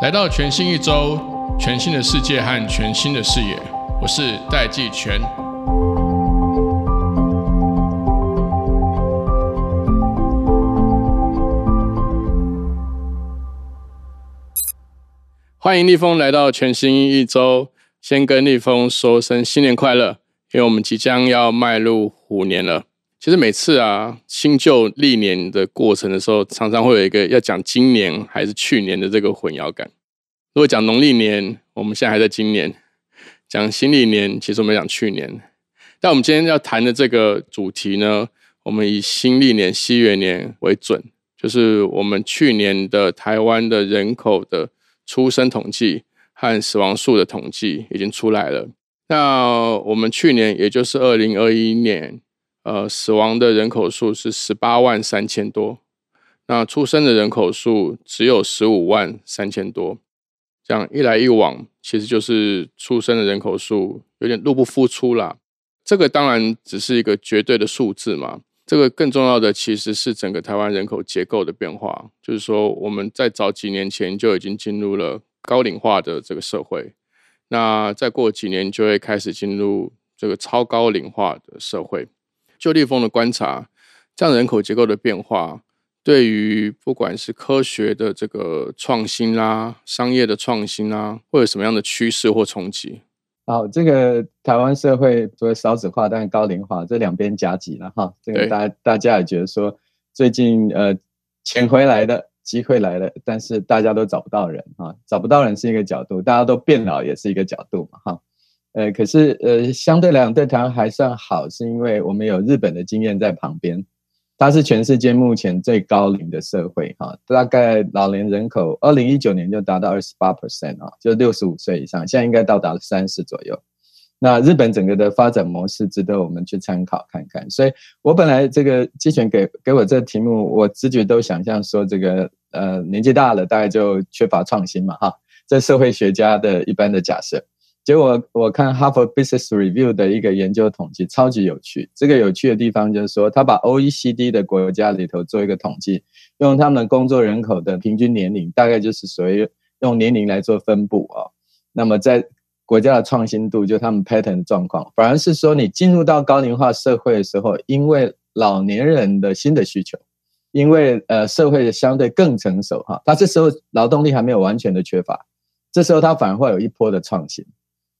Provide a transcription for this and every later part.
来到全新一周，全新的世界和全新的视野，我是戴季全。欢迎立峰来到全新一周，先跟立峰说声新年快乐，因为我们即将要迈入虎年了。其实每次啊，新旧历年的过程的时候，常常会有一个要讲今年还是去年的这个混淆感。如果讲农历年，我们现在还在今年；讲新历年，其实我们讲去年。但我们今天要谈的这个主题呢，我们以新历年西元年为准，就是我们去年的台湾的人口的出生统计和死亡数的统计已经出来了。那我们去年，也就是二零二一年。呃，死亡的人口数是十八万三千多，那出生的人口数只有十五万三千多，这样一来一往，其实就是出生的人口数有点入不敷出啦。这个当然只是一个绝对的数字嘛，这个更重要的其实是整个台湾人口结构的变化，就是说我们在早几年前就已经进入了高龄化的这个社会，那再过几年就会开始进入这个超高龄化的社会。就立峰的观察，这样人口结构的变化，对于不管是科学的这个创新啦、商业的创新啦，会有什么样的趋势或冲击？好，这个台湾社会除了少子化，但是高龄化这两边夹击了哈。这个大大家也觉得说，最近呃钱回来的机会来了，但是大家都找不到人啊，找不到人是一个角度，大家都变老也是一个角度嘛哈。呃，可是呃，相对来讲对台湾还算好，是因为我们有日本的经验在旁边。它是全世界目前最高龄的社会，哈，大概老年人口二零一九年就达到二十八 percent 啊，就六十五岁以上，现在应该到达了三十左右。那日本整个的发展模式值得我们去参考看看。所以我本来这个季权给给我这题目，我直觉都想象说这个呃年纪大了，大概就缺乏创新嘛，哈，这社会学家的一般的假设。结果我看哈佛 Business Review 的一个研究统计，超级有趣。这个有趣的地方就是说，他把 OECD 的国家里头做一个统计，用他们工作人口的平均年龄，大概就是属于用年龄来做分布啊。那么在国家的创新度，就他们 pattern 状况，反而是说你进入到高龄化社会的时候，因为老年人的新的需求，因为呃社会的相对更成熟哈，他这时候劳动力还没有完全的缺乏，这时候他反而会有一波的创新。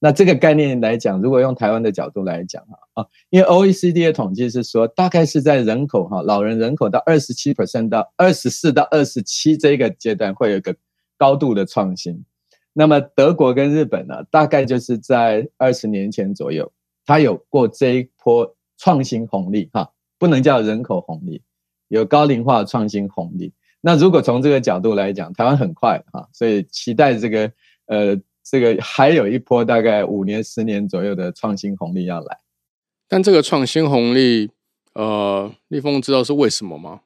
那这个概念来讲，如果用台湾的角度来讲啊啊，因为 OECD 的统计是说，大概是在人口哈老人人口到二十七 percent 到二十四到二十七这个阶段，会有一个高度的创新。那么德国跟日本呢，大概就是在二十年前左右，它有过这一波创新红利哈，不能叫人口红利，有高龄化创新红利。那如果从这个角度来讲，台湾很快哈，所以期待这个呃。这个还有一波大概五年、十年左右的创新红利要来，但这个创新红利，呃，立峰知道是为什么吗？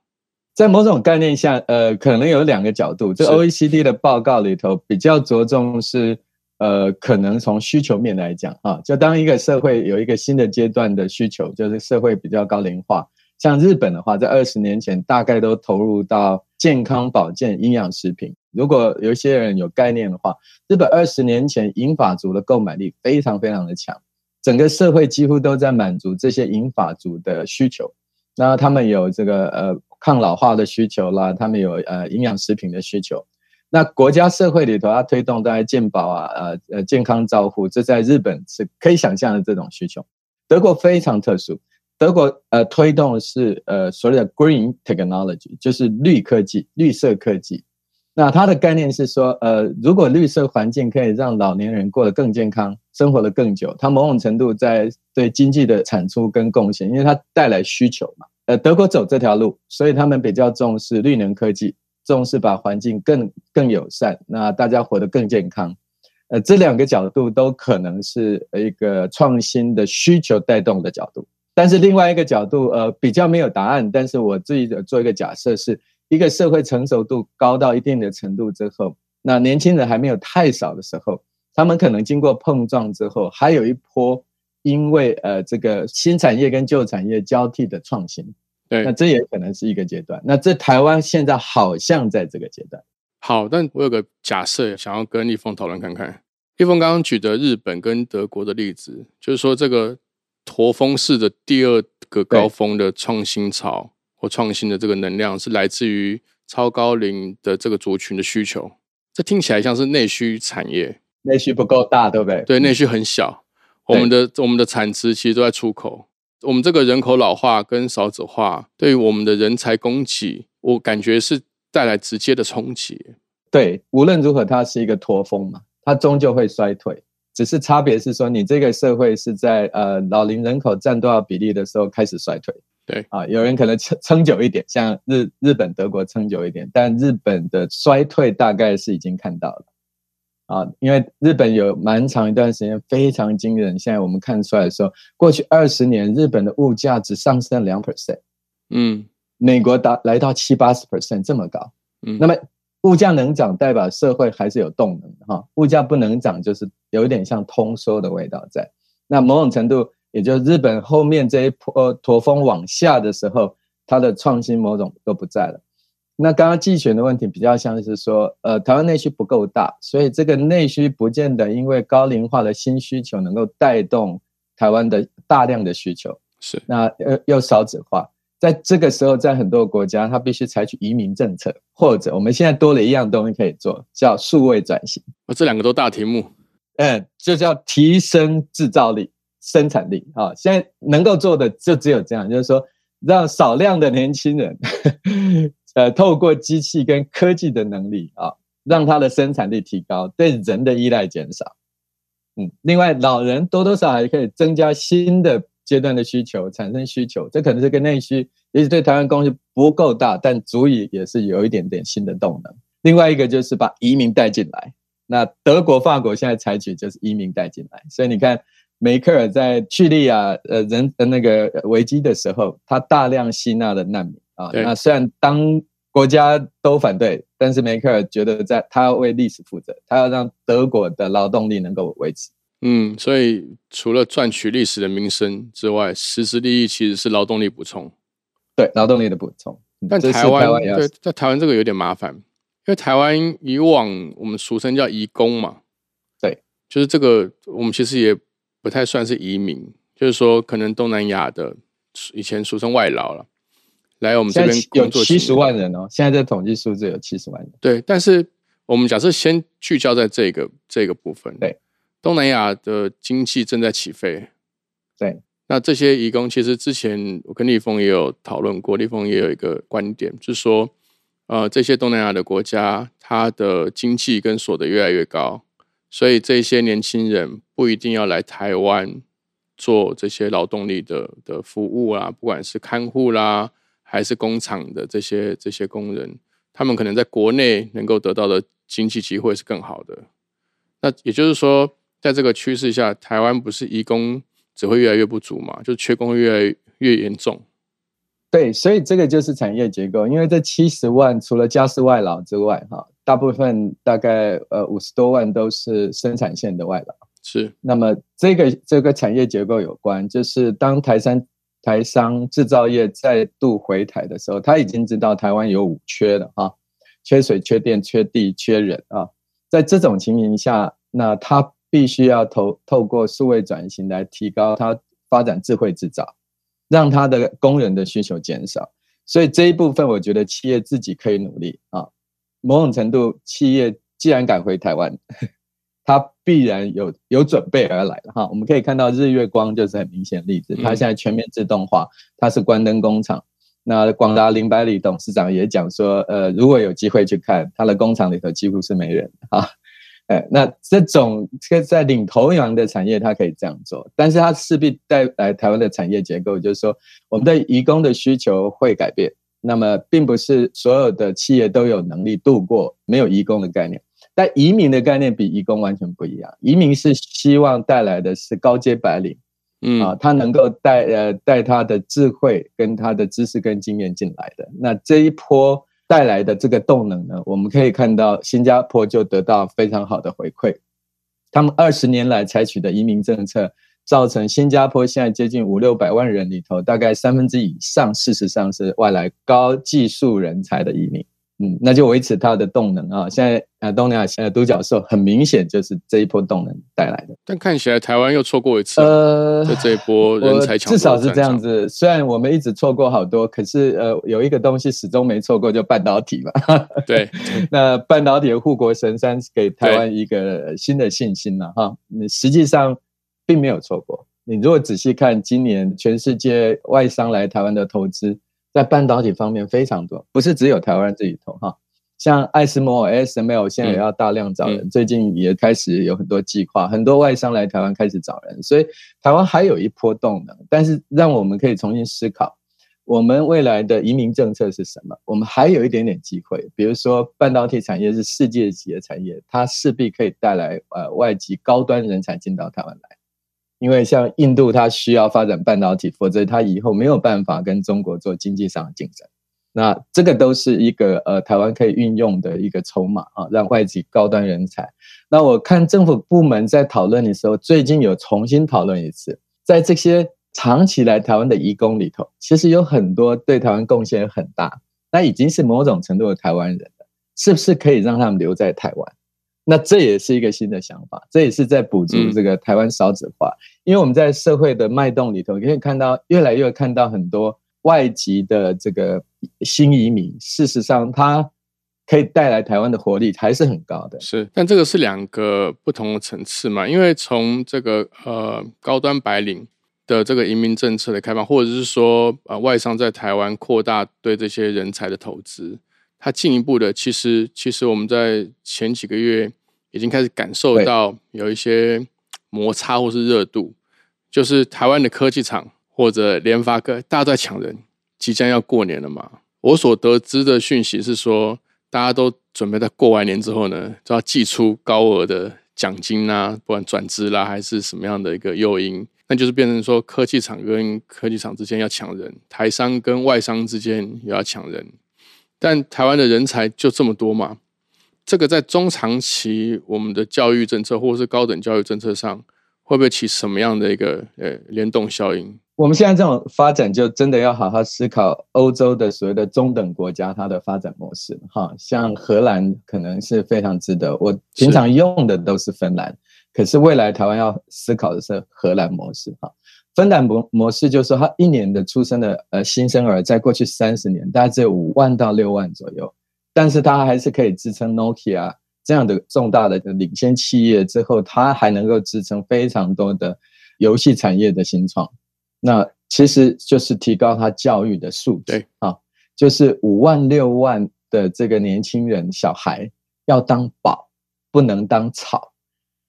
在某种概念下，呃，可能有两个角度。这 OECD 的报告里头比较着重是，呃，可能从需求面来讲，啊，就当一个社会有一个新的阶段的需求，就是社会比较高龄化。像日本的话，在二十年前大概都投入到健康保健、营养食品。如果有一些人有概念的话，日本二十年前银发族的购买力非常非常的强，整个社会几乎都在满足这些银发族的需求。那他们有这个呃抗老化的需求啦，他们有呃营养食品的需求。那国家社会里头要推动大家健保啊，呃呃健康照护，这在日本是可以想象的这种需求。德国非常特殊。德国呃推动的是呃所谓的 green technology，就是绿科技、绿色科技。那它的概念是说，呃，如果绿色环境可以让老年人过得更健康、生活的更久，它某种程度在对经济的产出跟贡献，因为它带来需求嘛。呃，德国走这条路，所以他们比较重视绿能科技，重视把环境更更友善，那大家活得更健康。呃，这两个角度都可能是一个创新的需求带动的角度。但是另外一个角度，呃，比较没有答案。但是我自己的做一个假设，是一个社会成熟度高到一定的程度之后，那年轻人还没有太少的时候，他们可能经过碰撞之后，还有一波因为呃这个新产业跟旧产业交替的创新。对，那这也可能是一个阶段。那这台湾现在好像在这个阶段。好，但我有个假设，想要跟立峰讨论看看。立峰刚刚举的日本跟德国的例子，就是说这个驼峰式的第二个高峰的创新潮或创新的这个能量，是来自于超高龄的这个族群的需求。这听起来像是内需产业，内需不够大，对不对？对，内需很小。我们的我们的产值其实都在出口。我们这个人口老化跟少子化，对于我们的人才供给，我感觉是。带来直接的冲击，对，无论如何，它是一个驼峰嘛，它终究会衰退，只是差别是说，你这个社会是在呃老龄人口占多少比例的时候开始衰退，对啊，有人可能撑撑久一点，像日日本、德国撑久一点，但日本的衰退大概是已经看到了啊，因为日本有蛮长一段时间非常惊人，现在我们看出来的时候，过去二十年日本的物价只上升两 percent，嗯。美国达来到七八十 percent 这么高，嗯，那么物价能涨，代表社会还是有动能的哈。物价不能涨，就是有一点像通缩的味道在。那某种程度，也就日本后面这一波驼峰往下的时候，它的创新某种都不在了。那刚刚季选的问题比较像是说，呃，台湾内需不够大，所以这个内需不见得因为高龄化的新需求能够带动台湾的大量的需求，是那又又少子化。在这个时候，在很多国家，它必须采取移民政策，或者我们现在多了一样东西可以做，叫数位转型。啊，这两个都大题目。嗯，就叫提升制造力、生产力。啊，现在能够做的就只有这样，就是说让少量的年轻人，呃，透过机器跟科技的能力啊，让他的生产力提高，对人的依赖减少。嗯，另外，老人多多少少还可以增加新的。阶段的需求产生需求，这可能是跟内需，也许对台湾工业不够大，但足以也是有一点点新的动能。另外一个就是把移民带进来，那德国、法国现在采取就是移民带进来，所以你看梅克尔在叙利亚呃人呃那个危机的时候，他大量吸纳了难民啊。那虽然当国家都反对，但是梅克尔觉得在他要为历史负责，他要让德国的劳动力能够维持。嗯，所以除了赚取历史的名声之外，实质利益其实是劳动力补充。对，劳动力的补充。但台湾对在台湾这个有点麻烦，因为台湾以往我们俗称叫移工嘛。对，就是这个我们其实也不太算是移民，就是说可能东南亚的以前俗称外劳了，来我们这边工作七十万人哦，现在的统计数字有七十万人。对，但是我们假设先聚焦在这个这个部分。对。东南亚的经济正在起飞，对。那这些移工，其实之前我跟立峰也有讨论过，立峰也有一个观点，就是说，呃，这些东南亚的国家，它的经济跟所得越来越高，所以这些年轻人不一定要来台湾做这些劳动力的的服务啊，不管是看护啦，还是工厂的这些这些工人，他们可能在国内能够得到的经济机会是更好的。那也就是说。在这个趋势下，台湾不是移工只会越来越不足嘛？就缺工会越来越严重。对，所以这个就是产业结构。因为这七十万除了家事外劳之外，哈，大部分大概呃五十多万都是生产线的外劳。是。那么这个这个产业结构有关，就是当台商台商制造业再度回台的时候，他已经知道台湾有五缺了哈，缺水、缺电、缺地、缺人啊。在这种情形下，那他。必须要透透过数位转型来提高他发展智慧制造，让他的工人的需求减少。所以这一部分，我觉得企业自己可以努力啊。某种程度，企业既然敢回台湾，它必然有有准备而来了哈。我们可以看到日月光就是很明显例子，它现在全面自动化，它是关灯工厂。那广达林百里董事长也讲说，呃，如果有机会去看，他的工厂里头几乎是没人啊。哎，那这种这个在领头羊的产业，它可以这样做，但是它势必带来台湾的产业结构，就是说我们的移工的需求会改变。那么，并不是所有的企业都有能力度过没有移工的概念，但移民的概念比移工完全不一样。移民是希望带来的是高阶白领，嗯啊，他能够带呃带他的智慧跟他的知识跟经验进来的。那这一波。带来的这个动能呢，我们可以看到新加坡就得到非常好的回馈。他们二十年来采取的移民政策，造成新加坡现在接近五六百万人里头，大概三分之以上，事实上是外来高技术人才的移民。嗯，那就维持它的动能啊。现在呃，东南亚现在独角兽很明显就是这一波动能带来的。但看起来台湾又错过一次，呃，在这一波人才强至少是这样子。虽然我们一直错过好多，可是呃，有一个东西始终没错过，就半导体嘛。对，那半导体的护国神山给台湾一个新的信心了哈。你实际上并没有错过。你如果仔细看今年全世界外商来台湾的投资。在半导体方面非常多，不是只有台湾这一头哈。像爱斯摩尔 ASML 现在也要大量找人，最近也开始有很多计划，很多外商来台湾开始找人，所以台湾还有一波动能。但是让我们可以重新思考，我们未来的移民政策是什么？我们还有一点点机会，比如说半导体产业是世界级的产业，它势必可以带来呃外籍高端人才进到台湾来。因为像印度，它需要发展半导体，否则它以后没有办法跟中国做经济上的竞争。那这个都是一个呃台湾可以运用的一个筹码啊，让外籍高端人才。那我看政府部门在讨论的时候，最近有重新讨论一次，在这些长期来台湾的移工里头，其实有很多对台湾贡献很大，那已经是某种程度的台湾人了，是不是可以让他们留在台湾？那这也是一个新的想法，这也是在补足这个台湾少子化。因为我们在社会的脉动里头，可以看到越来越看到很多外籍的这个新移民，事实上他可以带来台湾的活力还是很高的。是，但这个是两个不同的层次嘛？因为从这个呃高端白领的这个移民政策的开放，或者是说呃外商在台湾扩大对这些人才的投资。它进一步的，其实其实我们在前几个月已经开始感受到有一些摩擦或是热度，就是台湾的科技厂或者联发科，大家在抢人，即将要过年了嘛。我所得知的讯息是说，大家都准备在过完年之后呢，就要寄出高额的奖金啊，不管转资啦还是什么样的一个诱因，那就是变成说科技厂跟科技厂之间要抢人，台商跟外商之间也要抢人。但台湾的人才就这么多嘛？这个在中长期我们的教育政策或者是高等教育政策上，会不会起什么样的一个呃联动效应？我们现在这种发展就真的要好好思考欧洲的所谓的中等国家它的发展模式。哈，像荷兰可能是非常值得，我平常用的都是芬兰，可是未来台湾要思考的是荷兰模式。哈。分担模模式就是说，他一年的出生的呃新生儿，在过去三十年大概只有五万到六万左右，但是他还是可以支撑 Nokia 这样的重大的领先企业之后，他还能够支撑非常多的游戏产业的新创。那其实就是提高他教育的素质啊，就是五万六万的这个年轻人小孩要当宝，不能当草。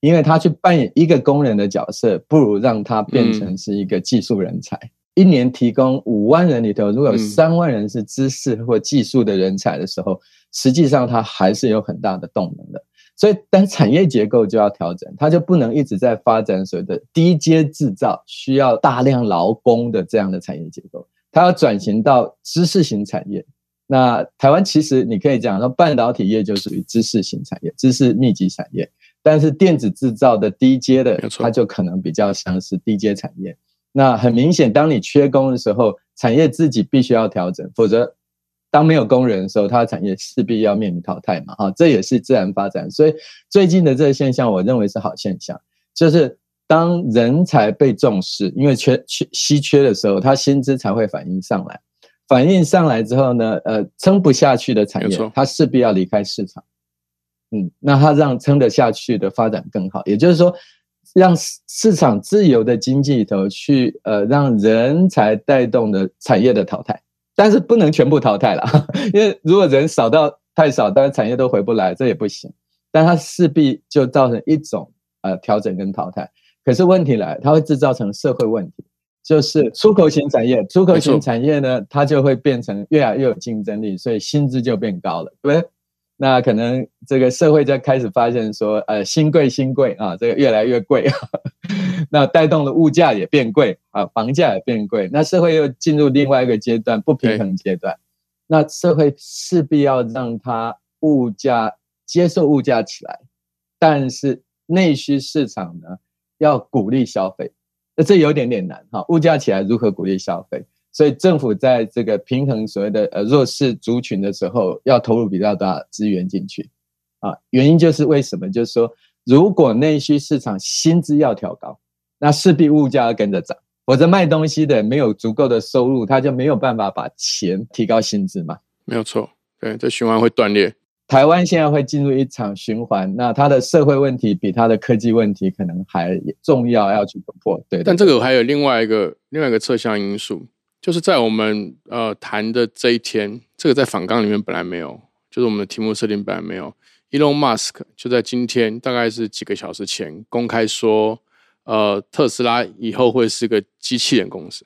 因为他去扮演一个工人的角色，不如让他变成是一个技术人才。一年提供五万人里头，如果有三万人是知识或技术的人才的时候，实际上他还是有很大的动能的。所以，但产业结构就要调整，它就不能一直在发展所谓的低阶制造，需要大量劳工的这样的产业结构，它要转型到知识型产业。那台湾其实你可以讲说，半导体业就属于知识型产业，知识密集产业。但是电子制造的低阶的，它就可能比较像是低阶产业。那很明显，当你缺工的时候，产业自己必须要调整，否则当没有工人的时候，它的产业势必要面临淘汰嘛。哈，这也是自然发展。所以最近的这个现象，我认为是好现象，就是当人才被重视，因为缺缺稀缺的时候，它薪资才会反映上来。反映上来之后呢，呃，撑不下去的产业，它势必要离开市场。嗯，那它让撑得下去的发展更好，也就是说，让市场自由的经济里头去，呃，让人才带动的产业的淘汰，但是不能全部淘汰了，因为如果人少到太少，当然产业都回不来，这也不行。但它势必就造成一种呃调整跟淘汰。可是问题来，它会制造成社会问题，就是出口型产业，出口型产业呢，它就会变成越来越有竞争力，所以薪资就变高了，对不对？那可能这个社会就开始发现说，呃，新贵新贵啊，这个越来越贵，那带动了物价也变贵啊，房价也变贵，那社会又进入另外一个阶段不平衡阶段，那社会势必要让它物价接受物价起来，但是内需市场呢要鼓励消费，那这有点点难哈。物价起来如何鼓励消费？所以政府在这个平衡所谓的呃弱势族群的时候，要投入比较大资源进去啊。原因就是为什么？就是说，如果内需市场薪资要调高，那势必物价要跟着涨。否则卖东西的没有足够的收入，他就没有办法把钱提高薪资嘛。没有错，对，这循环会断裂。台湾现在会进入一场循环，那它的社会问题比它的科技问题可能还重要，要去突破。对，但这个还有另外一个另外一个侧向因素，就是在我们呃谈的这一天，这个在访纲里面本来没有，就是我们的题目设定本来没有。Elon Musk 就在今天，大概是几个小时前公开说。呃，特斯拉以后会是个机器人公司。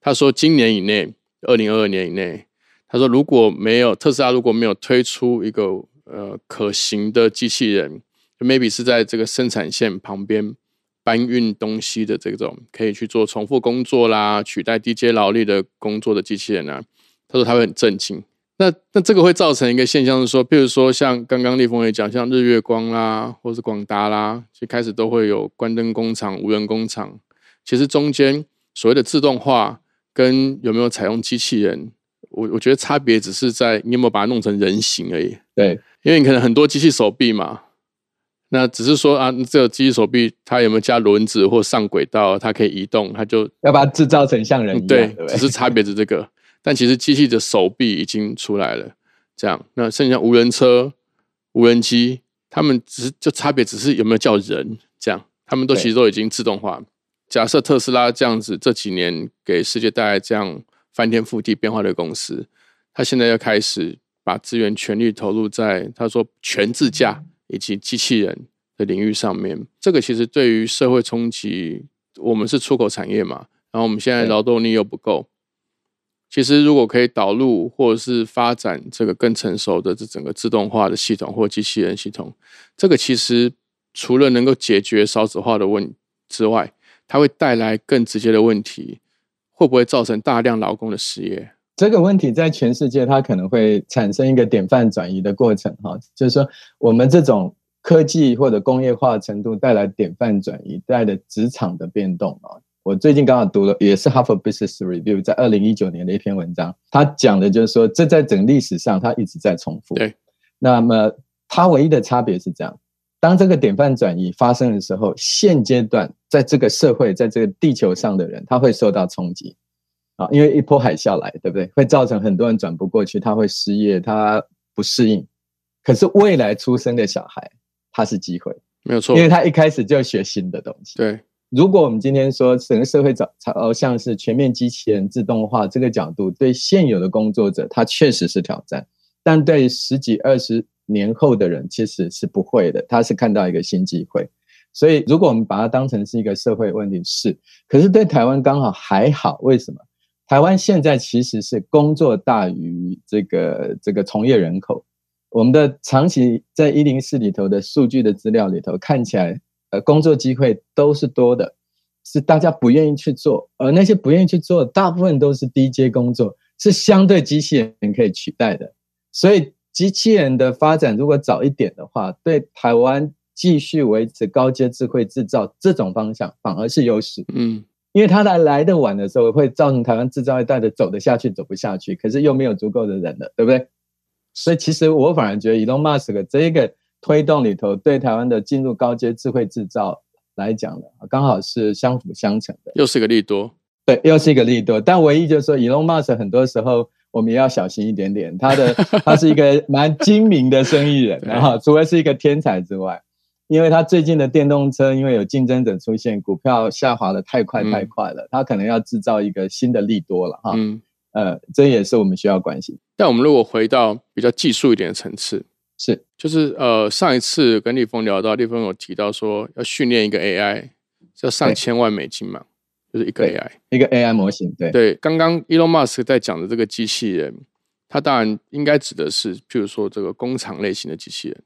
他说，今年以内，二零二二年以内，他说如果没有特斯拉如果没有推出一个呃可行的机器人，maybe 是在这个生产线旁边搬运东西的这种可以去做重复工作啦，取代低阶劳力的工作的机器人啊，他说他会很震惊。那那这个会造成一个现象是说，譬如说像刚刚立峰也讲，像日月光啦，或是广达啦，其实开始都会有关灯工厂、无人工厂。其实中间所谓的自动化跟有没有采用机器人，我我觉得差别只是在你有没有把它弄成人形而已。对，因为你可能很多机器手臂嘛，那只是说啊，这个机器手臂它有没有加轮子或上轨道，它可以移动，它就要把它制造成像人一样。对，只是差别是这个。但其实机器的手臂已经出来了，这样那剩下无人车、无人机，他们只是就差别只是有没有叫人这样，他们都其实都已经自动化。假设特斯拉这样子这几年给世界带来这样翻天覆地变化的公司，他现在要开始把资源全力投入在他说全自驾以及机器人的领域上面。这个其实对于社会冲击，我们是出口产业嘛，然后我们现在劳动力又不够。其实，如果可以导入或者是发展这个更成熟的这整个自动化的系统或机器人系统，这个其实除了能够解决少子化的问之外，它会带来更直接的问题，会不会造成大量劳工的失业？这个问题在全世界，它可能会产生一个典范转移的过程，哈，就是说我们这种科技或者工业化程度带来典范转移，带来的职场的变动啊。我最近刚好读了，也是《哈佛 Business Review》在二零一九年的一篇文章，他讲的就是说，这在整历史上，它一直在重复。对，那么它唯一的差别是这样：当这个典范转移发生的时候，现阶段在这个社会，在这个地球上的人，他会受到冲击啊，因为一波海啸来，对不对？会造成很多人转不过去，他会失业，他不适应。可是未来出生的小孩，他是机会，没有错，因为他一开始就学新的东西。对。如果我们今天说整个社会早朝向是全面机器人自动化这个角度，对现有的工作者，他确实是挑战；但对十几二十年后的人，其实是不会的。他是看到一个新机会。所以，如果我们把它当成是一个社会问题，是。可是对台湾刚好还好，为什么？台湾现在其实是工作大于这个这个从业人口。我们的长期在一零四里头的数据的资料里头看起来。呃，工作机会都是多的，是大家不愿意去做，而那些不愿意去做，大部分都是低阶工作，是相对机器人可以取代的。所以，机器人的发展如果早一点的话，对台湾继续维持高阶智慧制造这种方向反而是优势。嗯，因为他来来的晚的时候，会造成台湾制造业带着走得下去，走不下去，可是又没有足够的人了，对不对？所以，其实我反而觉得 Elon Musk 这一个。推动里头对台湾的进入高阶智慧制造来讲呢，刚好是相辅相成的，又是个利多。对，又是一个利多。但唯一就是说，Elon Musk 很多时候我们也要小心一点点。他的他是一个蛮精明的生意人，然后除了是一个天才之外，因为他最近的电动车因为有竞争者出现，股票下滑的太快太快了，他可能要制造一个新的利多了哈。嗯，呃，这也是我们需要关心。但我们如果回到比较技术一点的层次。是，就是呃，上一次跟立峰聊到，立峰有提到说要训练一个 AI，要上千万美金嘛，就是一个 AI，一个 AI 模型。对对，刚刚 Elon Musk 在讲的这个机器人，他当然应该指的是，譬如说这个工厂类型的机器人。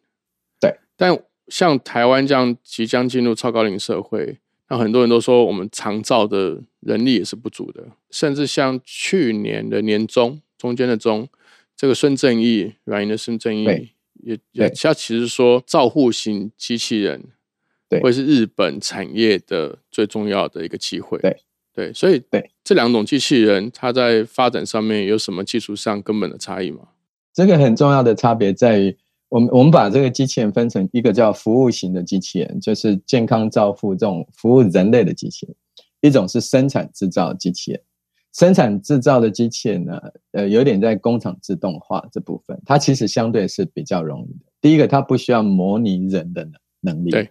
对，但像台湾这样即将进入超高龄社会，那很多人都说我们长照的人力也是不足的，甚至像去年的年中中间的中，这个孙正义软银的孙正义。也也，他其实说，照护型机器人对，会是日本产业的最重要的一个机会。对对，所以对这两种机器人，它在发展上面有什么技术上根本的差异吗？这个很重要的差别在于，我们我们把这个机器人分成一个叫服务型的机器人，就是健康照护这种服务人类的机器人；一种是生产制造机器人。生产制造的机器人呢，呃，有点在工厂自动化这部分，它其实相对是比较容易的。第一个，它不需要模拟人的能能力，对，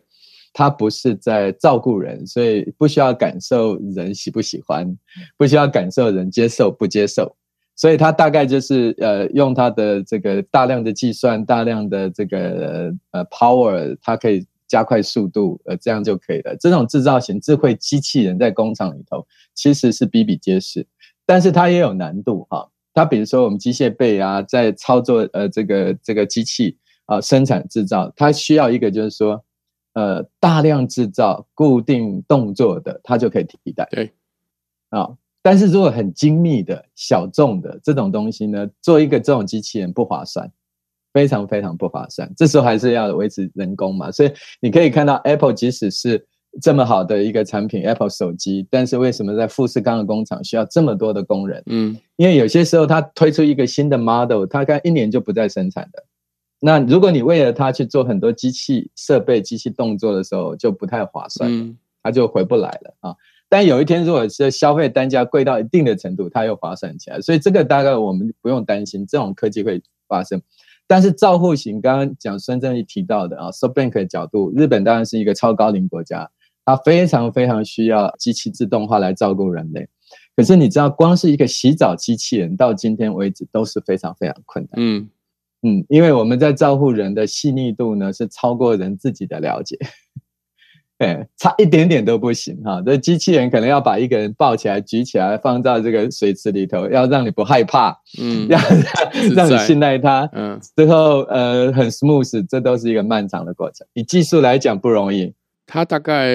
它不是在照顾人，所以不需要感受人喜不喜欢，不需要感受人接受不接受，所以它大概就是呃，用它的这个大量的计算、大量的这个呃 power，它可以加快速度，呃，这样就可以了。这种制造型智慧机器人在工厂里头其实是比比皆是。但是它也有难度哈，它比如说我们机械臂啊，在操作呃这个这个机器啊生产制造，它需要一个就是说呃大量制造固定动作的，它就可以替代。对，啊，但是如果很精密的小众的这种东西呢，做一个这种机器人不划算，非常非常不划算。这时候还是要维持人工嘛，所以你可以看到 Apple 即使是。这么好的一个产品，Apple 手机，但是为什么在富士康的工厂需要这么多的工人？嗯，因为有些时候它推出一个新的 model，它看一年就不再生产的。那如果你为了它去做很多机器设备、机器动作的时候，就不太划算，嗯，它就回不来了啊。但有一天，如果是消费单价贵到一定的程度，它又划算起来。所以这个大概我们不用担心这种科技会发生。但是照护型，刚刚讲孙正义提到的啊，SoftBank 的角度，日本当然是一个超高龄国家。它非常非常需要机器自动化来照顾人类，可是你知道，光是一个洗澡机器人到今天为止都是非常非常困难。嗯嗯，因为我们在照顾人的细腻度呢，是超过人自己的了解。哎，差一点点都不行哈！这机器人可能要把一个人抱起来、举起来，放到这个水池里头，要让你不害怕，嗯，要让你信赖它，嗯，之后呃很 smooth，这都是一个漫长的过程。以技术来讲不容易。它大概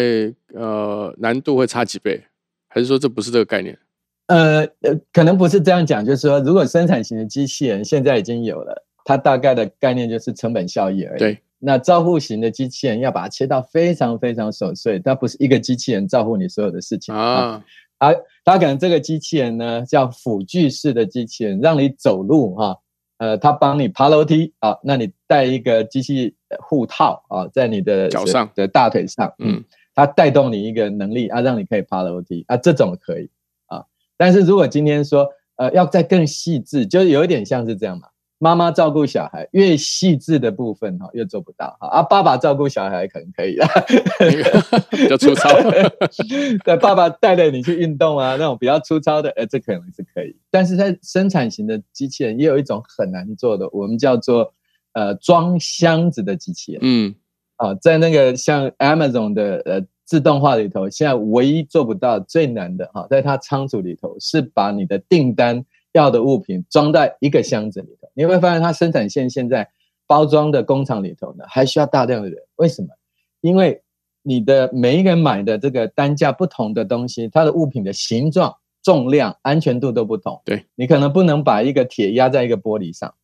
呃难度会差几倍，还是说这不是这个概念？呃呃，可能不是这样讲，就是说，如果生产型的机器人现在已经有了，它大概的概念就是成本效益而已。对，那照护型的机器人要把它切到非常非常琐碎，它不是一个机器人照顾你所有的事情啊。啊，它可能这个机器人呢叫辅具式的机器人，让你走路哈。呃，它帮你爬楼梯啊，那你带一个机器护套啊，在你的脚上的大腿上，嗯，它带动你一个能力啊，让你可以爬楼梯啊，这种可以啊。但是如果今天说，呃，要再更细致，就有一点像是这样嘛。妈妈照顾小孩越细致的部分哈，越做不到哈啊。爸爸照顾小孩可能可以了，比较粗糙。对，爸爸带着你去运动啊，那种比较粗糙的，呃，这可能是可以。但是在生产型的机器人也有一种很难做的，我们叫做呃装箱子的机器人。嗯，啊，在那个像 Amazon 的呃自动化里头，现在唯一做不到最难的哈，在它仓储里头是把你的订单。要的物品装在一个箱子里头，你会发现它生产线现在包装的工厂里头呢，还需要大量的人。为什么？因为你的每一个人买的这个单价不同的东西，它的物品的形状、重量、安全度都不同。对你可能不能把一个铁压在一个玻璃上，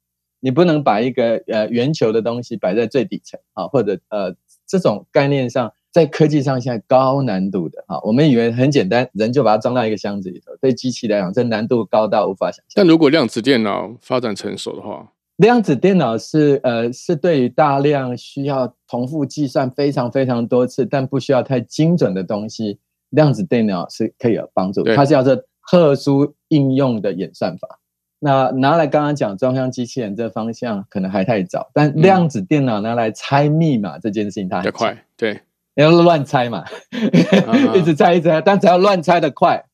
你不能把一个呃圆球的东西摆在最底层啊，或者呃这种概念上。在科技上，现在高难度的哈，我们以为很简单，人就把它装到一个箱子里头。对机器来讲，这难度高到无法想象。但如果量子电脑发展成熟的话，量子电脑是呃是对于大量需要重复计算非常非常多次，但不需要太精准的东西，量子电脑是可以有帮助。它叫做特殊应用的演算法。那拿来刚刚讲装箱机器人这方向可能还太早，但量子电脑拿来猜密码这件事情，它很快。对。你要乱猜嘛，一直猜一直猜，但只要乱猜的快，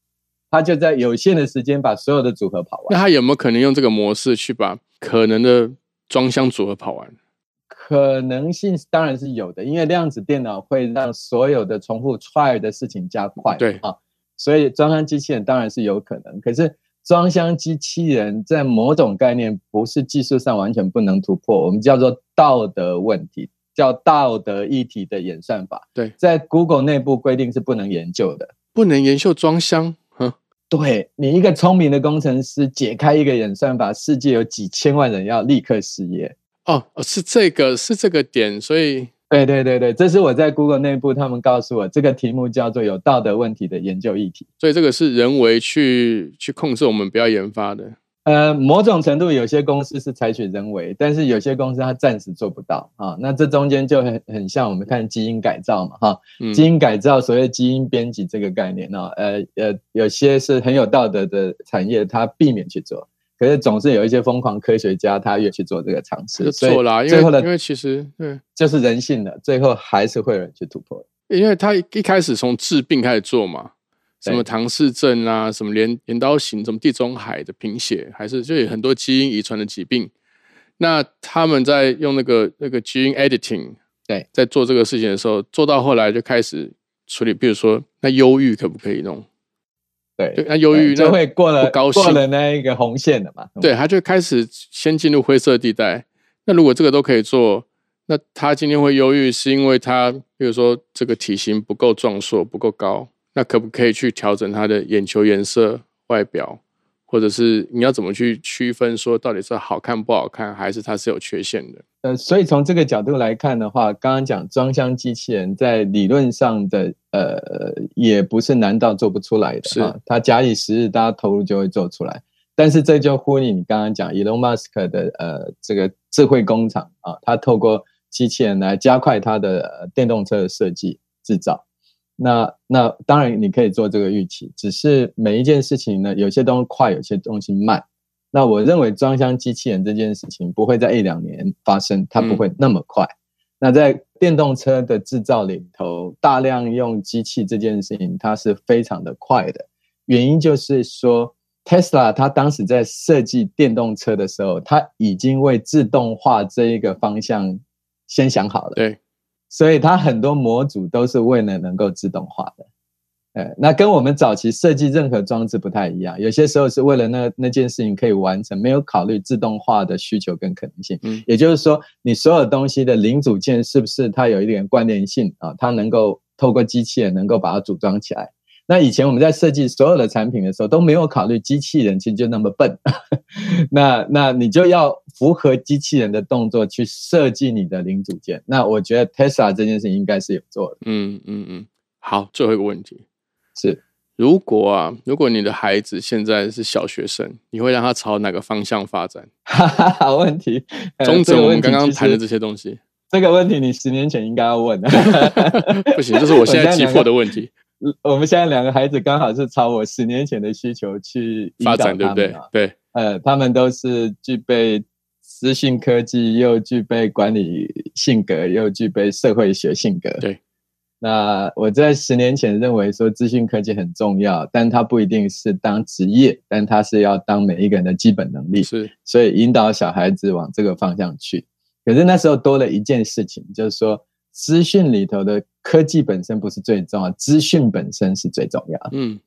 他就在有限的时间把所有的组合跑完。那他有没有可能用这个模式去把可能的装箱组合跑完？可能性当然是有的，因为量子电脑会让所有的重复 try 的事情加快。对啊，所以装箱机器人当然是有可能。可是装箱机器人在某种概念不是技术上完全不能突破，我们叫做道德问题。叫道德一体的演算法，对，在 Google 内部规定是不能研究的，不能研究装箱。哼，对你一个聪明的工程师解开一个演算法，世界有几千万人要立刻失业。哦，是这个是这个点，所以对对对对，这是我在 Google 内部，他们告诉我这个题目叫做有道德问题的研究议题。所以这个是人为去去控制我们不要研发的。呃，某种程度有些公司是采取人为，但是有些公司它暂时做不到啊。那这中间就很很像我们看基因改造嘛，哈，基因改造所谓基因编辑这个概念呢，呃呃，有些是很有道德的产业，它避免去做，可是总是有一些疯狂科学家他越去做这个尝试，错啦，最后的因为其实对，就是人性的，最后还是会有人去突破，因为他一开始从治病开始做嘛。什么唐氏症啊，什么镰镰刀型，什么地中海的贫血，还是就有很多基因遗传的疾病。那他们在用那个那个基因 editing，对，在做这个事情的时候，做到后来就开始处理，比如说那忧郁可不可以弄？对，那忧郁就会过了高兴过了那一个红线了嘛？对，他就开始先进入灰色地带。那如果这个都可以做，那他今天会忧郁，是因为他比如说这个体型不够壮硕，不够高。那可不可以去调整他的眼球颜色、外表，或者是你要怎么去区分说到底是好看不好看，还是它是有缺陷的？呃，所以从这个角度来看的话，刚刚讲装箱机器人在理论上的呃，也不是难道做不出来的，是它假以时日，大家投入就会做出来。但是这就呼应你刚刚讲，Elon Musk 的呃这个智慧工厂啊，它透过机器人来加快它的电动车的设计制造。那那当然你可以做这个预期，只是每一件事情呢，有些东西快，有些东西慢。那我认为装箱机器人这件事情不会在一两年发生，它不会那么快。那在电动车的制造里头，大量用机器这件事情，它是非常的快的。原因就是说，Tesla 它当时在设计电动车的时候，它已经为自动化这一个方向先想好了。对。所以它很多模组都是为了能够自动化的，呃，那跟我们早期设计任何装置不太一样，有些时候是为了那那件事情可以完成，没有考虑自动化的需求跟可能性。嗯，也就是说，你所有东西的零组件是不是它有一点关联性啊？它能够透过机器人能够把它组装起来。那以前我们在设计所有的产品的时候都没有考虑机器人，其实就那么笨。那那你就要符合机器人的动作去设计你的零组件。那我觉得 Tesla 这件事情应该是有做的。嗯嗯嗯。好，最后一个问题是：如果啊，如果你的孩子现在是小学生，你会让他朝哪个方向发展？哈 哈好问题。中整我们刚刚谈的这些东西。这个问题你十年前应该要问的。不行，这是我现在急迫的问题。我们现在两个孩子刚好是朝我十年前的需求去发展，对不对？对，呃，他们都是具备资讯科技，又具备管理性格，又具备社会学性格。对，那我在十年前认为说资讯科技很重要，但它不一定是当职业，但它是要当每一个人的基本能力。是，所以引导小孩子往这个方向去。可是那时候多了一件事情，就是说。资讯里头的科技本身不是最重要，资讯本身是最重要。嗯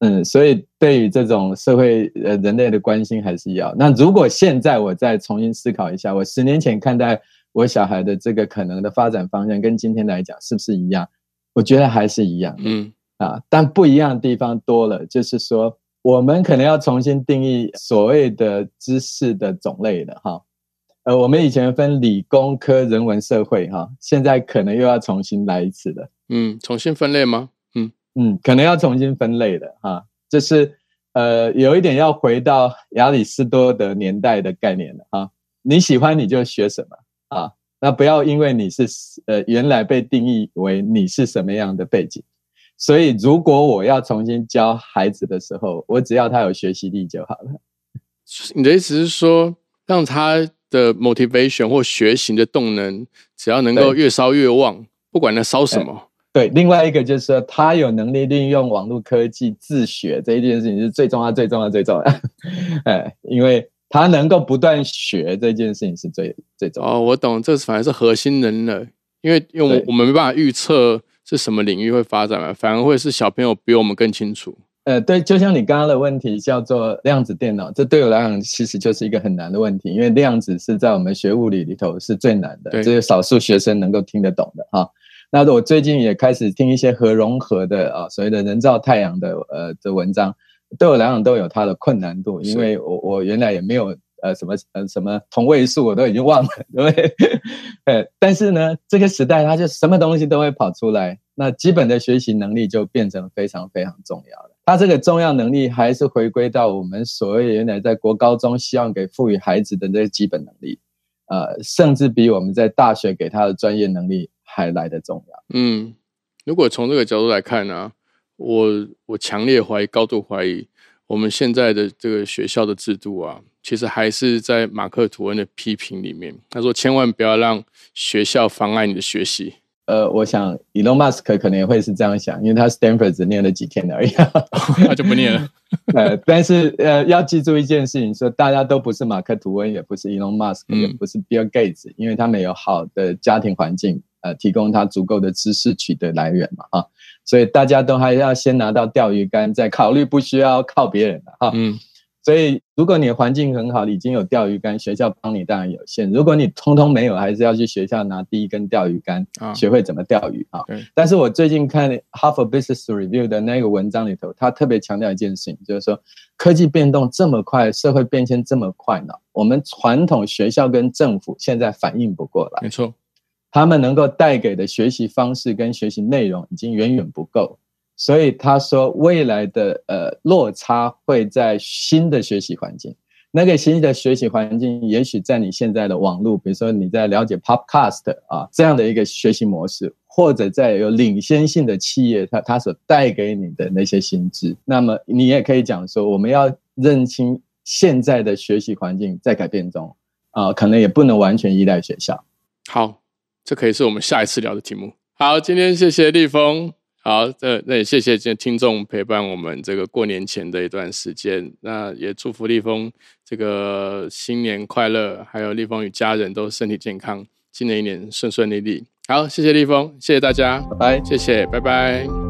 嗯，所以对于这种社会呃人类的关心还是要。那如果现在我再重新思考一下，我十年前看待我小孩的这个可能的发展方向，跟今天来讲是不是一样？我觉得还是一样。嗯啊，但不一样的地方多了，就是说我们可能要重新定义所谓的知识的种类了哈。呃，我们以前分理工科、人文、社会，哈，现在可能又要重新来一次了。嗯，重新分类吗？嗯嗯，可能要重新分类的，哈，就是呃，有一点要回到亚里士多德年代的概念了，哈。你喜欢你就学什么啊？那不要因为你是呃原来被定义为你是什么样的背景，所以如果我要重新教孩子的时候，我只要他有学习力就好了。你的意思是说，让他。的 motivation 或学习的动能，只要能够越烧越旺，不管他烧什么。对，另外一个就是说，他有能力利用网络科技自学这一件事情是最重要、最重要、最重要。哎，因为他能够不断学这件事情是最最重要。哦，我懂，这反而是核心能了，因为因为我们没办法预测是什么领域会发展嘛，反而会是小朋友比我们更清楚。呃，对，就像你刚刚的问题叫做量子电脑，这对我来讲其实就是一个很难的问题，因为量子是在我们学物理里头是最难的，只有少数学生能够听得懂的哈。那我最近也开始听一些核融合的啊，所谓的人造太阳的呃的文章，对我来讲都有它的困难度，因为我我原来也没有呃什么呃什么同位素，我都已经忘了，对不对？呃，但是呢，这个时代它就什么东西都会跑出来，那基本的学习能力就变成非常非常重要了。它这个重要能力还是回归到我们所谓原来在国高中希望给赋予孩子的这些基本能力，呃，甚至比我们在大学给他的专业能力还来得重要。嗯，如果从这个角度来看呢，我我强烈怀疑，高度怀疑。我们现在的这个学校的制度啊，其实还是在马克吐温的批评里面。他说：“千万不要让学校妨碍你的学习。”呃，我想 Elon Musk 可能也会是这样想，因为他 Stanford 只念了几天而已，他就不念了。呃，但是呃，要记住一件事情，说大家都不是马克吐温，也不是 Elon Musk，也不是 Bill Gates，因为他们有好的家庭环境，呃，提供他足够的知识取得来源嘛，哈。所以大家都还要先拿到钓鱼竿，再考虑不需要靠别人的哈。嗯，所以如果你环境很好，已经有钓鱼竿，学校帮你当然有限。如果你通通没有，还是要去学校拿第一根钓鱼竿，学会怎么钓鱼啊。但是我最近看《Half a Business Review》的那个文章里头，他特别强调一件事情，就是说科技变动这么快，社会变迁这么快呢，我们传统学校跟政府现在反应不过来。没错。他们能够带给的学习方式跟学习内容已经远远不够，所以他说未来的呃落差会在新的学习环境。那个新的学习环境，也许在你现在的网络，比如说你在了解 Podcast 啊这样的一个学习模式，或者在有领先性的企业，它它所带给你的那些心智，那么你也可以讲说，我们要认清现在的学习环境在改变中啊，可能也不能完全依赖学校。好。这可以是我们下一次聊的题目。好，今天谢谢立峰。好，呃，那也谢谢这听众陪伴我们这个过年前的一段时间。那也祝福立峰这个新年快乐，还有立峰与家人都身体健康，新的一年顺顺利利。好，谢谢立峰，谢谢大家，拜拜，谢谢，拜拜。